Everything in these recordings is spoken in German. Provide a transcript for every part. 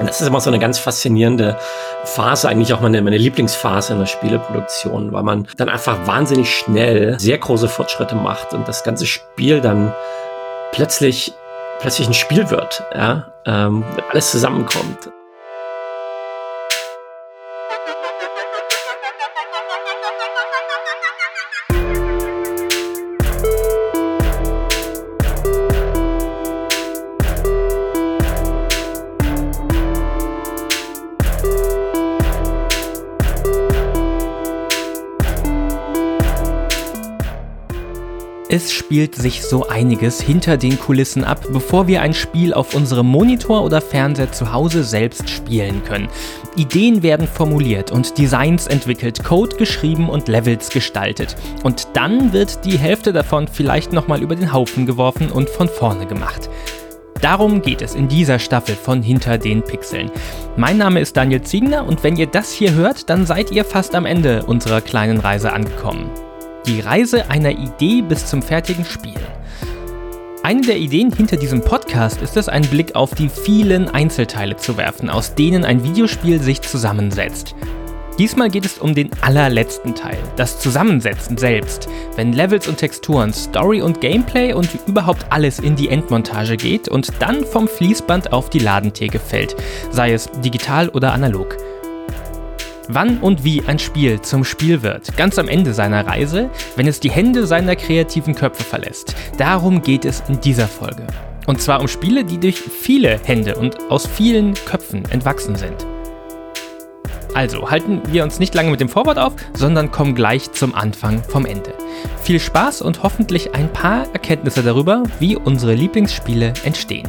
Und das ist immer so eine ganz faszinierende Phase, eigentlich auch meine, meine Lieblingsphase in der Spieleproduktion, weil man dann einfach wahnsinnig schnell sehr große Fortschritte macht und das ganze Spiel dann plötzlich plötzlich ein Spiel wird, ja, ähm, alles zusammenkommt. Spielt sich so einiges hinter den Kulissen ab, bevor wir ein Spiel auf unserem Monitor oder Fernseher zu Hause selbst spielen können. Ideen werden formuliert und Designs entwickelt, Code geschrieben und Levels gestaltet. Und dann wird die Hälfte davon vielleicht nochmal über den Haufen geworfen und von vorne gemacht. Darum geht es in dieser Staffel von Hinter den Pixeln. Mein Name ist Daniel Ziegner und wenn ihr das hier hört, dann seid ihr fast am Ende unserer kleinen Reise angekommen. Die Reise einer Idee bis zum fertigen Spiel. Eine der Ideen hinter diesem Podcast ist es, einen Blick auf die vielen Einzelteile zu werfen, aus denen ein Videospiel sich zusammensetzt. Diesmal geht es um den allerletzten Teil, das Zusammensetzen selbst, wenn Levels und Texturen, Story und Gameplay und überhaupt alles in die Endmontage geht und dann vom Fließband auf die Ladentheke fällt, sei es digital oder analog wann und wie ein Spiel zum Spiel wird, ganz am Ende seiner Reise, wenn es die Hände seiner kreativen Köpfe verlässt. Darum geht es in dieser Folge. Und zwar um Spiele, die durch viele Hände und aus vielen Köpfen entwachsen sind. Also halten wir uns nicht lange mit dem Vorwort auf, sondern kommen gleich zum Anfang vom Ende. Viel Spaß und hoffentlich ein paar Erkenntnisse darüber, wie unsere Lieblingsspiele entstehen.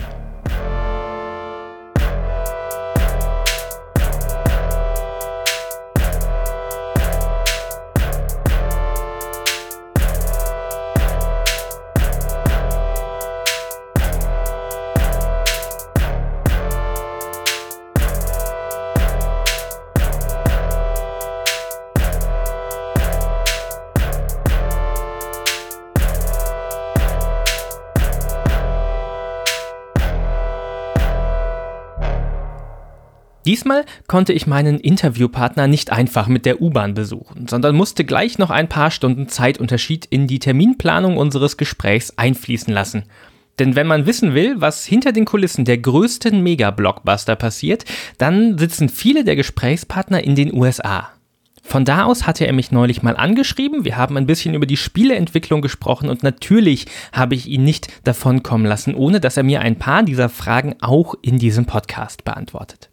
Diesmal konnte ich meinen Interviewpartner nicht einfach mit der U-Bahn besuchen, sondern musste gleich noch ein paar Stunden Zeitunterschied in die Terminplanung unseres Gesprächs einfließen lassen. Denn wenn man wissen will, was hinter den Kulissen der größten Mega-Blockbuster passiert, dann sitzen viele der Gesprächspartner in den USA. Von da aus hatte er mich neulich mal angeschrieben, wir haben ein bisschen über die Spieleentwicklung gesprochen und natürlich habe ich ihn nicht davonkommen lassen, ohne dass er mir ein paar dieser Fragen auch in diesem Podcast beantwortet.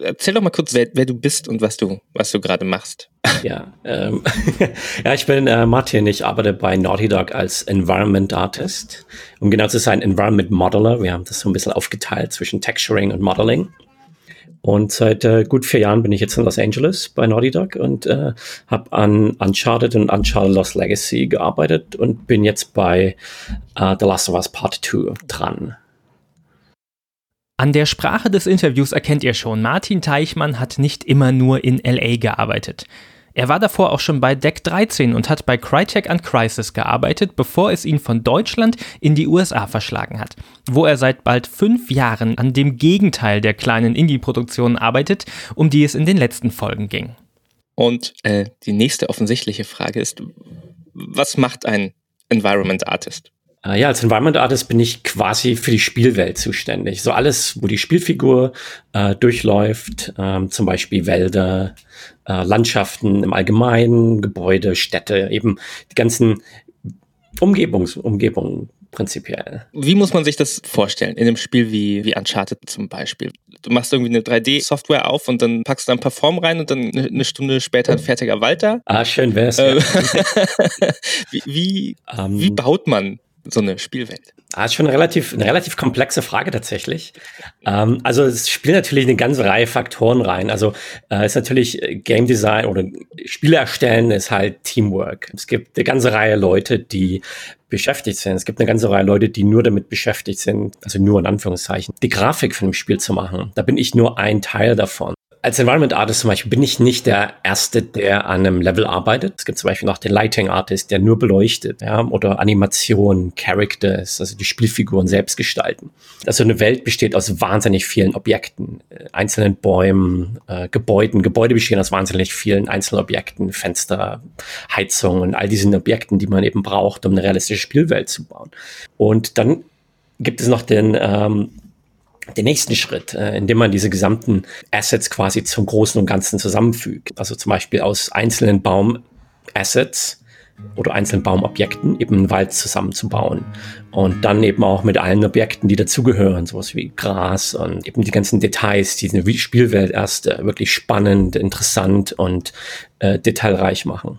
Erzähl doch mal kurz, wer, wer du bist und was du, was du gerade machst. Ja, ähm, ja, ich bin äh, Martin. Ich arbeite bei Naughty Dog als Environment Artist. Um genau zu sein, Environment Modeler. Wir haben das so ein bisschen aufgeteilt zwischen Texturing und Modeling. Und seit äh, gut vier Jahren bin ich jetzt in Los Angeles bei Naughty Dog und äh, habe an Uncharted und Uncharted Lost Legacy gearbeitet und bin jetzt bei äh, The Last of Us Part 2 dran. An der Sprache des Interviews erkennt ihr schon, Martin Teichmann hat nicht immer nur in LA gearbeitet. Er war davor auch schon bei Deck 13 und hat bei Crytek an Crisis gearbeitet, bevor es ihn von Deutschland in die USA verschlagen hat, wo er seit bald fünf Jahren an dem Gegenteil der kleinen Indie-Produktionen arbeitet, um die es in den letzten Folgen ging. Und äh, die nächste offensichtliche Frage ist, was macht ein Environment Artist? Äh, ja, als Environment Artist bin ich quasi für die Spielwelt zuständig. So alles, wo die Spielfigur äh, durchläuft, ähm, zum Beispiel Wälder, äh, Landschaften im Allgemeinen, Gebäude, Städte, eben die ganzen Umgebungs Umgebungen prinzipiell. Wie muss man sich das vorstellen in einem Spiel wie, wie Uncharted zum Beispiel? Du machst irgendwie eine 3D-Software auf und dann packst du ein paar Formen rein und dann eine Stunde später ein fertiger Wald da. Ah, schön wär's. Äh, wie, wie, um, ähm, wie baut man so eine Spielwelt? Ah, ist schon eine relativ, eine relativ komplexe Frage tatsächlich. Ähm, also es spielt natürlich eine ganze Reihe Faktoren rein. Also äh, ist natürlich äh, Game Design oder Spiele erstellen ist halt Teamwork. Es gibt eine ganze Reihe Leute, die beschäftigt sind. Es gibt eine ganze Reihe Leute, die nur damit beschäftigt sind, also nur in Anführungszeichen, die Grafik für ein Spiel zu machen. Da bin ich nur ein Teil davon. Als Environment Artist zum Beispiel bin ich nicht der Erste, der an einem Level arbeitet. Es gibt zum Beispiel noch den Lighting Artist, der nur beleuchtet, ja, oder Animation, Characters, also die Spielfiguren selbst gestalten. Also eine Welt besteht aus wahnsinnig vielen Objekten, äh, einzelnen Bäumen, äh, Gebäuden. Gebäude bestehen aus wahnsinnig vielen einzelnen Objekten, Fenster, Heizungen, all diesen Objekten, die man eben braucht, um eine realistische Spielwelt zu bauen. Und dann gibt es noch den ähm, den nächsten Schritt, äh, indem man diese gesamten Assets quasi zum Großen und Ganzen zusammenfügt. Also zum Beispiel aus einzelnen Baumassets oder einzelnen Baumobjekten eben einen Wald zusammenzubauen. Und dann eben auch mit allen Objekten, die dazugehören, sowas wie Gras und eben die ganzen Details, die eine Spielwelt erst äh, wirklich spannend, interessant und äh, detailreich machen.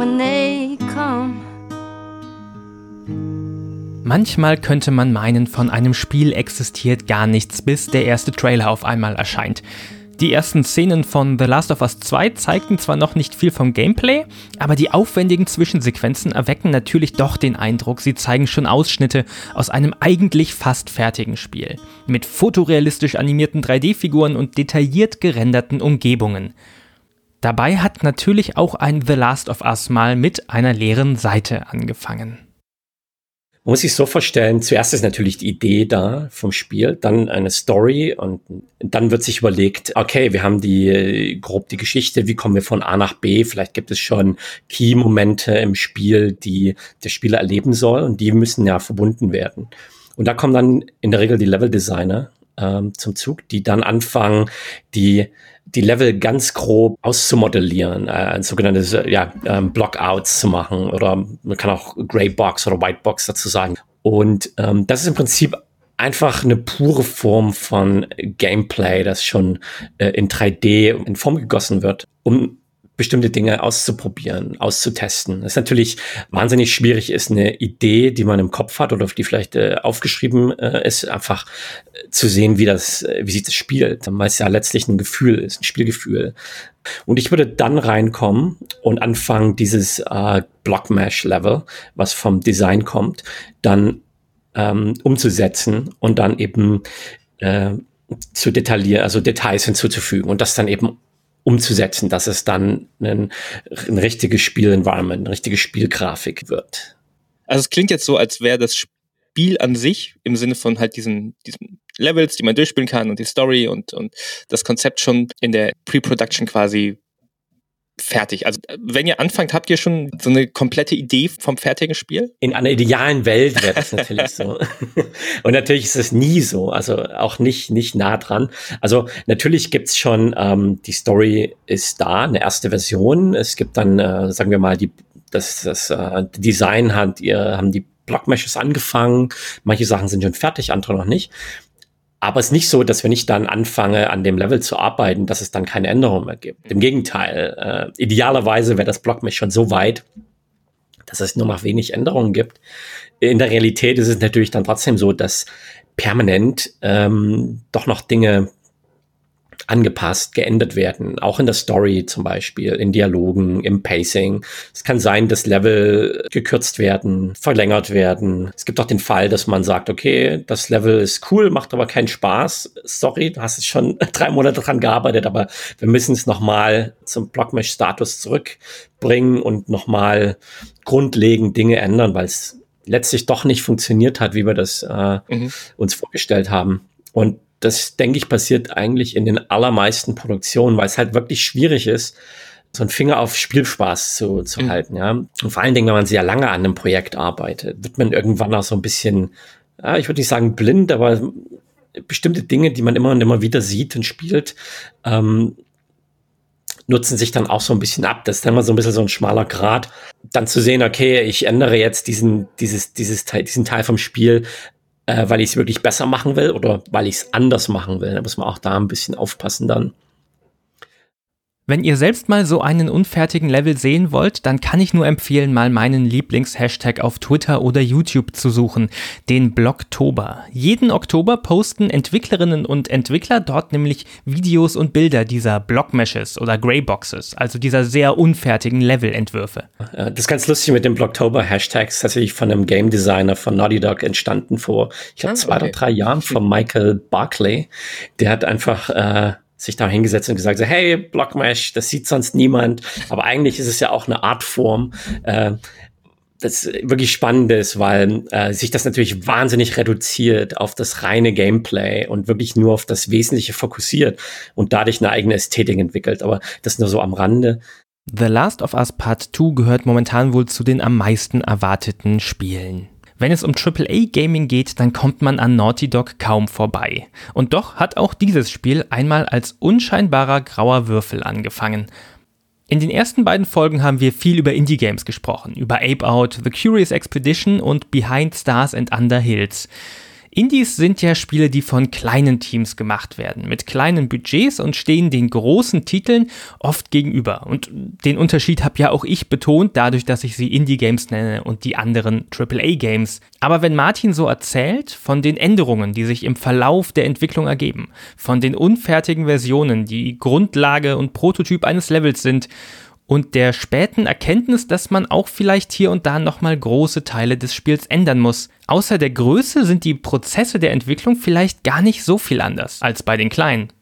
when they Manchmal könnte man meinen, von einem Spiel existiert gar nichts, bis der erste Trailer auf einmal erscheint. Die ersten Szenen von The Last of Us 2 zeigten zwar noch nicht viel vom Gameplay, aber die aufwendigen Zwischensequenzen erwecken natürlich doch den Eindruck, sie zeigen schon Ausschnitte aus einem eigentlich fast fertigen Spiel. Mit fotorealistisch animierten 3D-Figuren und detailliert gerenderten Umgebungen. Dabei hat natürlich auch ein The Last of Us mal mit einer leeren Seite angefangen. Man muss sich so vorstellen, zuerst ist natürlich die Idee da vom Spiel, dann eine Story und dann wird sich überlegt, okay, wir haben die grob die Geschichte, wie kommen wir von A nach B? Vielleicht gibt es schon Key-Momente im Spiel, die der Spieler erleben soll und die müssen ja verbunden werden. Und da kommen dann in der Regel die Level-Designer ähm, zum Zug, die dann anfangen, die die Level ganz grob auszumodellieren, äh, ein sogenanntes ja, ähm, Blockouts zu machen oder man kann auch Grey Box oder White Box dazu sagen. Und ähm, das ist im Prinzip einfach eine pure Form von Gameplay, das schon äh, in 3D in Form gegossen wird, um bestimmte Dinge auszuprobieren, auszutesten. Das ist natürlich wahnsinnig schwierig ist, eine Idee, die man im Kopf hat oder die vielleicht äh, aufgeschrieben äh, ist, einfach äh, zu sehen, wie das, äh, wie sich das spielt, weil es ja letztlich ein Gefühl ist, ein Spielgefühl. Und ich würde dann reinkommen und anfangen, dieses äh, Block-Mesh-Level, was vom Design kommt, dann ähm, umzusetzen und dann eben äh, zu detaillieren, also Details hinzuzufügen und das dann eben umzusetzen, dass es dann ein, ein richtiges Spiel-Environment, eine richtige Spielgrafik wird. Also es klingt jetzt so, als wäre das Spiel an sich im Sinne von halt diesen, diesen Levels, die man durchspielen kann und die Story und, und das Konzept schon in der Pre-Production quasi fertig. Also wenn ihr anfangt, habt ihr schon so eine komplette Idee vom fertigen Spiel? In einer idealen Welt wäre das natürlich so. Und natürlich ist es nie so, also auch nicht, nicht nah dran. Also natürlich gibt's schon, ähm, die Story ist da, eine erste Version. Es gibt dann, äh, sagen wir mal, die, das, das äh, Design hat, ihr, haben die Blockmeshes angefangen. Manche Sachen sind schon fertig, andere noch nicht. Aber es ist nicht so, dass wenn ich dann anfange, an dem Level zu arbeiten, dass es dann keine Änderungen mehr gibt. Im Gegenteil, äh, idealerweise wäre das Blockmesh schon so weit, dass es nur noch wenig Änderungen gibt. In der Realität ist es natürlich dann trotzdem so, dass permanent ähm, doch noch Dinge angepasst, geändert werden. Auch in der Story zum Beispiel, in Dialogen, im Pacing. Es kann sein, dass Level gekürzt werden, verlängert werden. Es gibt auch den Fall, dass man sagt, okay, das Level ist cool, macht aber keinen Spaß. Sorry, du hast es schon drei Monate dran gearbeitet, aber wir müssen es nochmal zum Blockmesh-Status zurückbringen und nochmal grundlegend Dinge ändern, weil es letztlich doch nicht funktioniert hat, wie wir das äh, mhm. uns vorgestellt haben. Und das, denke ich, passiert eigentlich in den allermeisten Produktionen, weil es halt wirklich schwierig ist, so einen Finger auf Spielspaß zu, zu mhm. halten, ja. Und vor allen Dingen, wenn man sehr lange an einem Projekt arbeitet, wird man irgendwann auch so ein bisschen, ja, ich würde nicht sagen blind, aber bestimmte Dinge, die man immer und immer wieder sieht und spielt, ähm, nutzen sich dann auch so ein bisschen ab. Das ist dann mal so ein bisschen so ein schmaler Grad. Dann zu sehen, okay, ich ändere jetzt diesen, dieses, dieses Teil, diesen Teil vom Spiel, äh, weil ich es wirklich besser machen will oder weil ich es anders machen will. Da muss man auch da ein bisschen aufpassen dann. Wenn ihr selbst mal so einen unfertigen Level sehen wollt, dann kann ich nur empfehlen, mal meinen Lieblings-Hashtag auf Twitter oder YouTube zu suchen, den Blogtober. Jeden Oktober posten Entwicklerinnen und Entwickler dort nämlich Videos und Bilder dieser Blockmeshes oder Greyboxes, also dieser sehr unfertigen Levelentwürfe. Das ist ganz lustig mit dem Blogtober-Hashtag, ist tatsächlich von einem Game Designer von Naughty Dog entstanden vor, ich glaube, ah, zwei okay. oder drei Jahren von Michael Barclay. Der hat einfach äh, sich da hingesetzt und gesagt, so, hey, Blockmesh, das sieht sonst niemand. Aber eigentlich ist es ja auch eine Artform, äh, das wirklich spannend ist, weil äh, sich das natürlich wahnsinnig reduziert auf das reine Gameplay und wirklich nur auf das Wesentliche fokussiert und dadurch eine eigene Ästhetik entwickelt. Aber das nur so am Rande. The Last of Us Part 2 gehört momentan wohl zu den am meisten erwarteten Spielen. Wenn es um AAA-Gaming geht, dann kommt man an Naughty Dog kaum vorbei. Und doch hat auch dieses Spiel einmal als unscheinbarer grauer Würfel angefangen. In den ersten beiden Folgen haben wir viel über Indie-Games gesprochen, über Ape Out, The Curious Expedition und Behind Stars and Under Hills. Indies sind ja Spiele, die von kleinen Teams gemacht werden, mit kleinen Budgets und stehen den großen Titeln oft gegenüber. Und den Unterschied habe ja auch ich betont, dadurch, dass ich sie Indie-Games nenne und die anderen AAA-Games. Aber wenn Martin so erzählt von den Änderungen, die sich im Verlauf der Entwicklung ergeben, von den unfertigen Versionen, die Grundlage und Prototyp eines Levels sind, und der späten Erkenntnis, dass man auch vielleicht hier und da nochmal große Teile des Spiels ändern muss. Außer der Größe sind die Prozesse der Entwicklung vielleicht gar nicht so viel anders als bei den kleinen.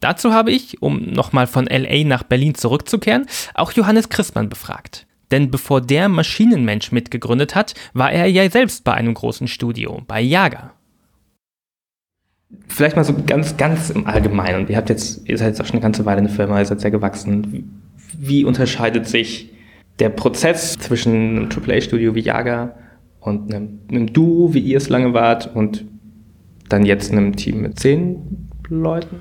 Dazu habe ich, um nochmal von LA nach Berlin zurückzukehren, auch Johannes Christmann befragt. Denn bevor der Maschinenmensch mitgegründet hat, war er ja selbst bei einem großen Studio, bei Jager. Vielleicht mal so ganz, ganz im Allgemeinen. Ihr habt jetzt, ihr seid jetzt auch schon eine ganze Weile eine Firma, ihr seid sehr gewachsen wie unterscheidet sich der Prozess zwischen einem AAA-Studio wie Jager und einem, einem Duo, wie ihr es lange wart, und dann jetzt einem Team mit zehn Leuten?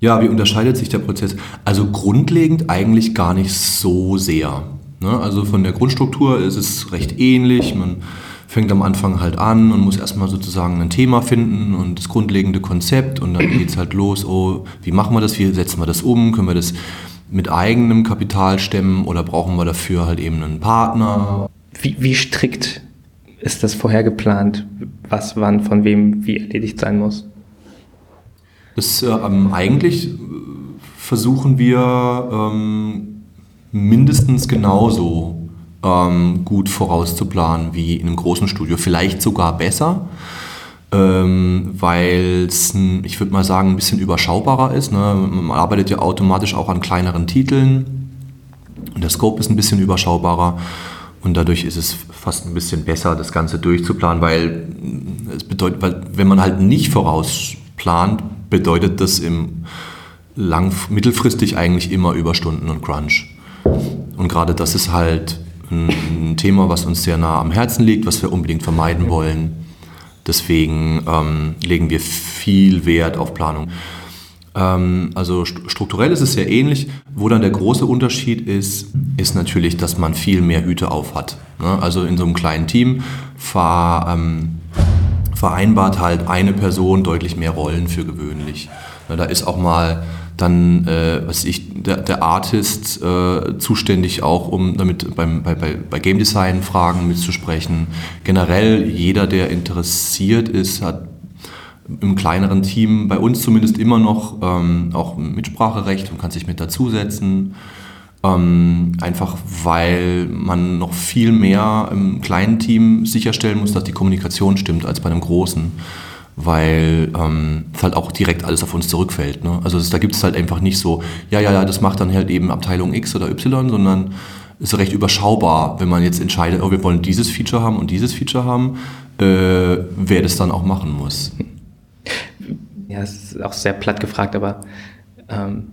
Ja, wie unterscheidet sich der Prozess? Also grundlegend eigentlich gar nicht so sehr. Ne? Also von der Grundstruktur ist es recht ähnlich. Man fängt am Anfang halt an und muss erstmal sozusagen ein Thema finden und das grundlegende Konzept und dann geht es halt los, oh, wie machen wir das, wie setzen wir das um, können wir das mit eigenem Kapital stemmen oder brauchen wir dafür halt eben einen Partner? Wie, wie strikt ist das vorher geplant, was wann von wem wie erledigt sein muss? Das, äh, ähm, eigentlich äh, versuchen wir ähm, mindestens genauso ähm, gut vorauszuplanen wie in einem großen Studio, vielleicht sogar besser ähm, weil es, ich würde mal sagen, ein bisschen überschaubarer ist. Ne? Man arbeitet ja automatisch auch an kleineren Titeln und der Scope ist ein bisschen überschaubarer und dadurch ist es fast ein bisschen besser, das Ganze durchzuplanen, weil es bedeutet, weil wenn man halt nicht vorausplant, bedeutet das im lang, mittelfristig eigentlich immer Überstunden und Crunch. Und gerade das ist halt ein Thema, was uns sehr nah am Herzen liegt, was wir unbedingt vermeiden wollen. Deswegen ähm, legen wir viel Wert auf Planung. Ähm, also strukturell ist es sehr ähnlich. Wo dann der große Unterschied ist, ist natürlich, dass man viel mehr Hüte auf hat. Ne? Also in so einem kleinen Team ver, ähm, vereinbart halt eine Person deutlich mehr Rollen für gewöhnlich. Ne, da ist auch mal dann, äh, was ich, der, der Artist äh, zuständig auch, um damit beim, bei, bei, bei Game Design Fragen mitzusprechen. Generell jeder, der interessiert ist, hat im kleineren Team, bei uns zumindest immer noch ähm, auch Mitspracherecht und kann sich mit dazusetzen. Ähm, einfach weil man noch viel mehr im kleinen Team sicherstellen muss, dass die Kommunikation stimmt, als bei einem großen weil ähm, es halt auch direkt alles auf uns zurückfällt. Ne? Also das, da gibt es halt einfach nicht so, ja, ja, ja, das macht dann halt eben Abteilung X oder Y, sondern ist recht überschaubar, wenn man jetzt entscheidet, oh, wir wollen dieses Feature haben und dieses Feature haben, äh, wer das dann auch machen muss. Ja, es ist auch sehr platt gefragt, aber ähm,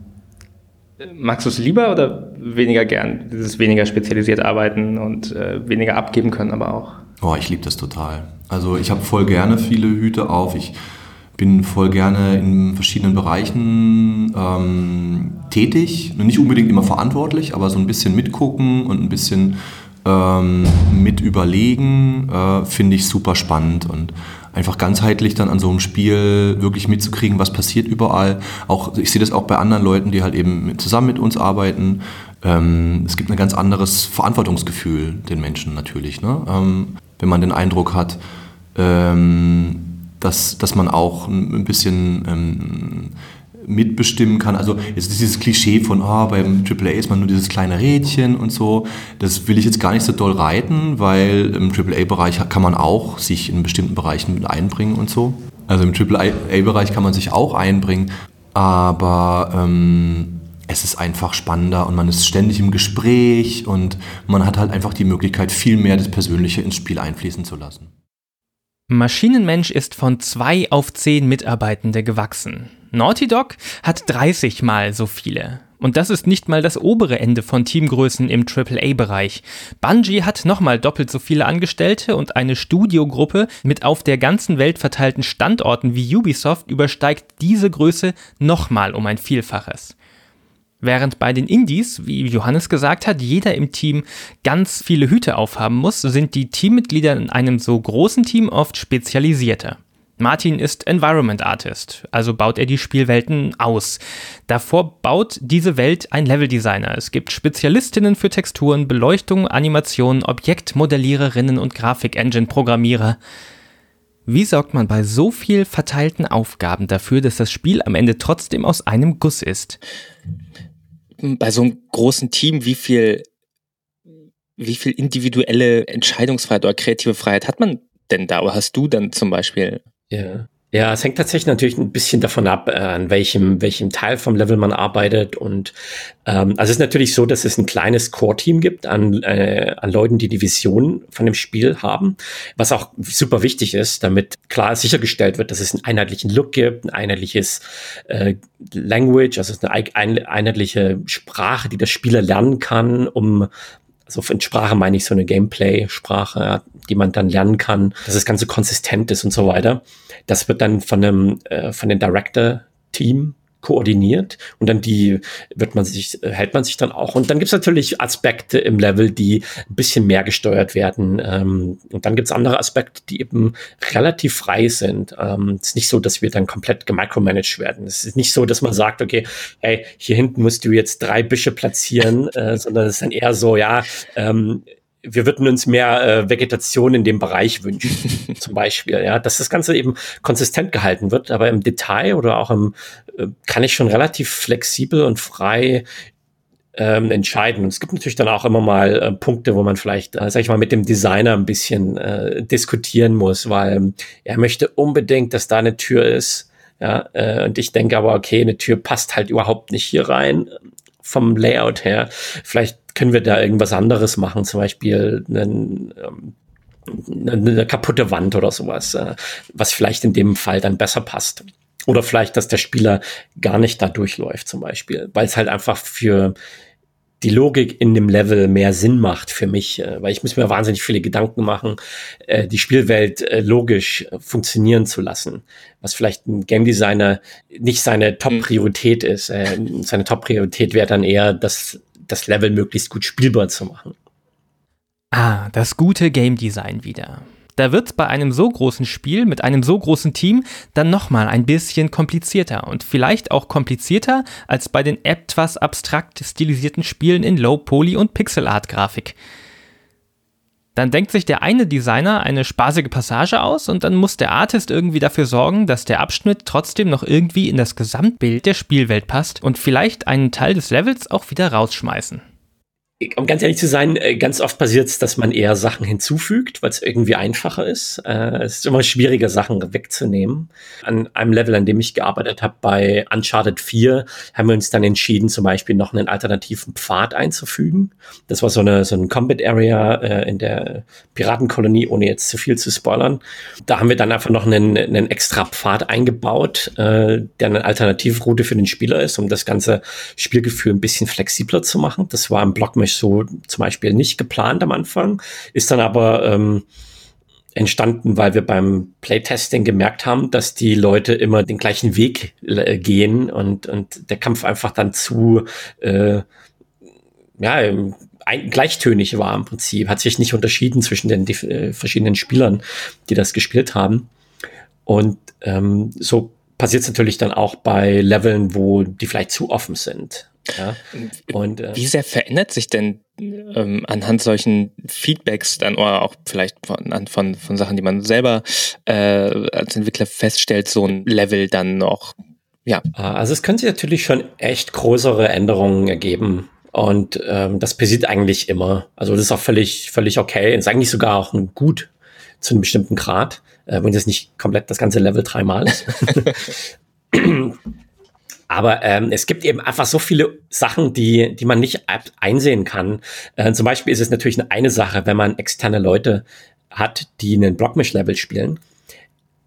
magst du es lieber oder weniger gern, dieses weniger spezialisiert arbeiten und äh, weniger abgeben können, aber auch? Oh, ich liebe das total. Also ich habe voll gerne viele Hüte auf. Ich bin voll gerne in verschiedenen Bereichen ähm, tätig. Nicht unbedingt immer verantwortlich, aber so ein bisschen mitgucken und ein bisschen ähm, mit überlegen, äh, finde ich super spannend und einfach ganzheitlich dann an so einem Spiel wirklich mitzukriegen, was passiert überall. Auch ich sehe das auch bei anderen Leuten, die halt eben zusammen mit uns arbeiten. Ähm, es gibt ein ganz anderes Verantwortungsgefühl den Menschen natürlich, ne? ähm, wenn man den Eindruck hat, ähm, dass, dass man auch ein bisschen ähm, mitbestimmen kann. Also jetzt ist dieses Klischee von, ah, beim AAA ist man nur dieses kleine Rädchen und so. Das will ich jetzt gar nicht so doll reiten, weil im AAA-Bereich kann man auch sich in bestimmten Bereichen mit einbringen und so. Also im AAA-Bereich kann man sich auch einbringen, aber ähm, es ist einfach spannender und man ist ständig im Gespräch und man hat halt einfach die Möglichkeit, viel mehr das Persönliche ins Spiel einfließen zu lassen. Maschinenmensch ist von zwei auf zehn Mitarbeitende gewachsen. Naughty Dog hat 30 mal so viele. Und das ist nicht mal das obere Ende von Teamgrößen im AAA-Bereich. Bungie hat nochmal doppelt so viele Angestellte und eine Studiogruppe mit auf der ganzen Welt verteilten Standorten wie Ubisoft übersteigt diese Größe nochmal um ein Vielfaches. Während bei den Indies, wie Johannes gesagt hat, jeder im Team ganz viele Hüte aufhaben muss, sind die Teammitglieder in einem so großen Team oft spezialisierter. Martin ist Environment Artist, also baut er die Spielwelten aus. Davor baut diese Welt ein Leveldesigner. Es gibt Spezialistinnen für Texturen, Beleuchtung, Animationen, Objektmodelliererinnen und Grafik-Engine-Programmierer. Wie sorgt man bei so viel verteilten Aufgaben dafür, dass das Spiel am Ende trotzdem aus einem Guss ist? bei so einem großen Team, wie viel, wie viel individuelle Entscheidungsfreiheit oder kreative Freiheit hat man denn da? Oder hast du dann zum Beispiel? Ja. Ja, es hängt tatsächlich natürlich ein bisschen davon ab, äh, an welchem, welchem Teil vom Level man arbeitet. Und ähm, also es ist natürlich so, dass es ein kleines Core-Team gibt an, äh, an Leuten, die die Vision von dem Spiel haben, was auch super wichtig ist, damit klar sichergestellt wird, dass es einen einheitlichen Look gibt, ein einheitliches äh, Language, also eine einheitliche Sprache, die der Spieler lernen kann, um also in Sprache meine ich so eine Gameplay-Sprache, die man dann lernen kann, dass das Ganze konsistent ist und so weiter. Das wird dann von einem, äh, von dem Director-Team koordiniert und dann die wird man sich, hält man sich dann auch. Und dann gibt's natürlich Aspekte im Level, die ein bisschen mehr gesteuert werden. Ähm, und dann gibt's andere Aspekte, die eben relativ frei sind. Ähm, es ist nicht so, dass wir dann komplett gemicromanaged werden. Es ist nicht so, dass man sagt, okay, hey, hier hinten musst du jetzt drei Büsche platzieren, äh, sondern es ist dann eher so, ja, ähm, wir würden uns mehr äh, Vegetation in dem Bereich wünschen, zum Beispiel, ja, dass das Ganze eben konsistent gehalten wird, aber im Detail oder auch im, äh, kann ich schon relativ flexibel und frei ähm, entscheiden. Und es gibt natürlich dann auch immer mal äh, Punkte, wo man vielleicht, äh, sag ich mal, mit dem Designer ein bisschen äh, diskutieren muss, weil er möchte unbedingt, dass da eine Tür ist. Ja, äh, und ich denke aber, okay, eine Tür passt halt überhaupt nicht hier rein vom Layout her. Vielleicht können wir da irgendwas anderes machen, zum Beispiel einen, ähm, eine, kaputte Wand oder sowas, äh, was vielleicht in dem Fall dann besser passt. Oder vielleicht, dass der Spieler gar nicht da durchläuft, zum Beispiel, weil es halt einfach für die Logik in dem Level mehr Sinn macht für mich, äh, weil ich muss mir wahnsinnig viele Gedanken machen, äh, die Spielwelt logisch funktionieren zu lassen, was vielleicht ein Game Designer nicht seine Top-Priorität ist. seine Top-Priorität wäre dann eher, das, das Level möglichst gut spielbar zu machen. Ah, das gute Game Design wieder da wird es bei einem so großen Spiel mit einem so großen Team dann nochmal ein bisschen komplizierter und vielleicht auch komplizierter als bei den etwas abstrakt stilisierten Spielen in Low-Poly- und Pixel-Art-Grafik. Dann denkt sich der eine Designer eine spaßige Passage aus und dann muss der Artist irgendwie dafür sorgen, dass der Abschnitt trotzdem noch irgendwie in das Gesamtbild der Spielwelt passt und vielleicht einen Teil des Levels auch wieder rausschmeißen um ganz ehrlich zu sein, äh, ganz oft passiert es, dass man eher Sachen hinzufügt, weil es irgendwie einfacher ist. Äh, es ist immer schwieriger, Sachen wegzunehmen. An einem Level, an dem ich gearbeitet habe, bei Uncharted 4, haben wir uns dann entschieden, zum Beispiel noch einen alternativen Pfad einzufügen. Das war so eine so ein Combat Area äh, in der Piratenkolonie, ohne jetzt zu viel zu spoilern. Da haben wir dann einfach noch einen, einen extra Pfad eingebaut, äh, der eine Alternativroute für den Spieler ist, um das ganze Spielgefühl ein bisschen flexibler zu machen. Das war im Block so zum Beispiel nicht geplant am Anfang, ist dann aber ähm, entstanden, weil wir beim Playtesting gemerkt haben, dass die Leute immer den gleichen Weg äh, gehen und, und der Kampf einfach dann zu äh, ja, ein, gleichtönig war im Prinzip, hat sich nicht unterschieden zwischen den äh, verschiedenen Spielern, die das gespielt haben. Und ähm, so passiert es natürlich dann auch bei Leveln, wo die vielleicht zu offen sind. Ja? Und, äh, Wie sehr verändert sich denn ähm, anhand solchen Feedbacks dann oder auch vielleicht von, von, von Sachen, die man selber äh, als Entwickler feststellt, so ein Level dann noch? Ja. Also es können sich natürlich schon echt größere Änderungen ergeben. Und ähm, das passiert eigentlich immer. Also das ist auch völlig, völlig okay. ist eigentlich sogar auch ein gut zu einem bestimmten Grad, äh, wenn das nicht komplett das ganze Level dreimal ist. Aber ähm, es gibt eben einfach so viele Sachen, die, die man nicht einsehen kann. Äh, zum Beispiel ist es natürlich eine Sache, wenn man externe Leute hat, die einen Blockmesh-Level spielen.